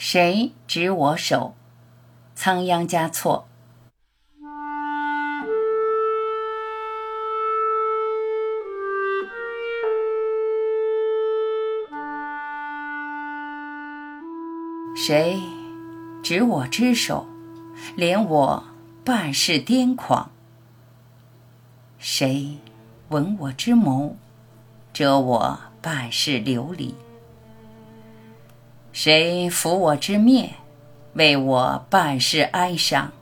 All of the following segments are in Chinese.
谁执我手？仓央嘉措。谁执我之手，怜我半世癫狂？谁闻我之眸，遮我半世流离？谁抚我之面，为我半世哀伤？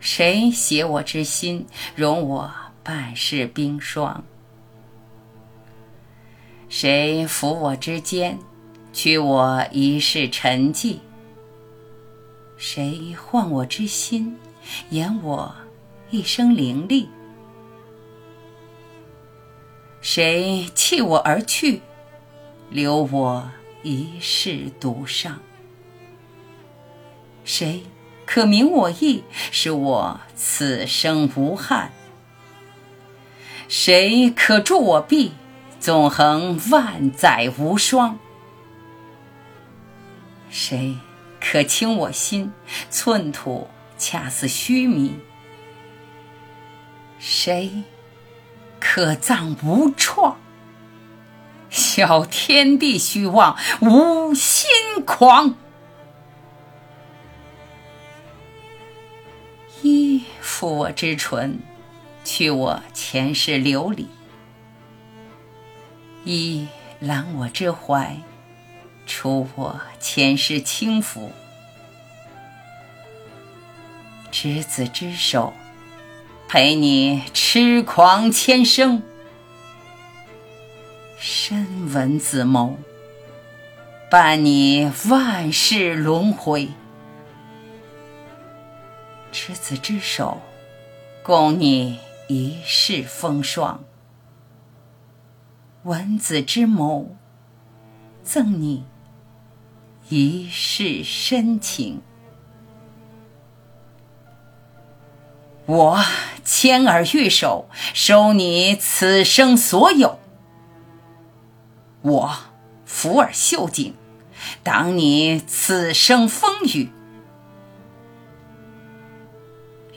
谁携我之心，容我半世冰霜？谁抚我之肩，驱我一世沉寂？谁唤我之心，掩我一生凌厉？谁弃我而去，留我？一世独上，谁可明我意，使我此生无憾？谁可助我臂，纵横万载无双？谁可倾我心，寸土恰似须弥？谁可葬无创？笑天地虚妄，无心狂。一抚我之唇，去我前世流离；一揽我之怀，除我前世轻浮。执子之手，陪你痴狂千生。深吻子谋，伴你万世轮回；执子之手，共你一世风霜；闻子之谋，赠你一世深情。我牵儿玉手，收你此生所有。我抚耳袖颈，挡你此生风雨。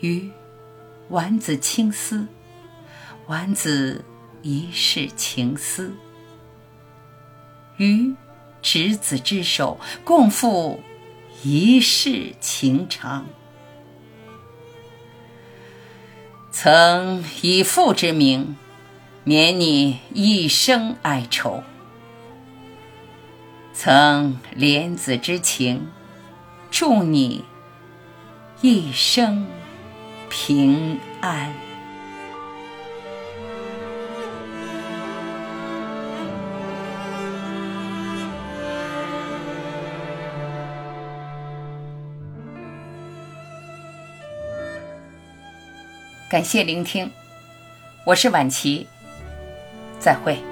于丸子青丝，丸子一世情思。于执子之手，共赴一世情长。曾以父之名，免你一生哀愁。曾怜子之情，祝你一生平安。感谢聆听，我是晚琪，再会。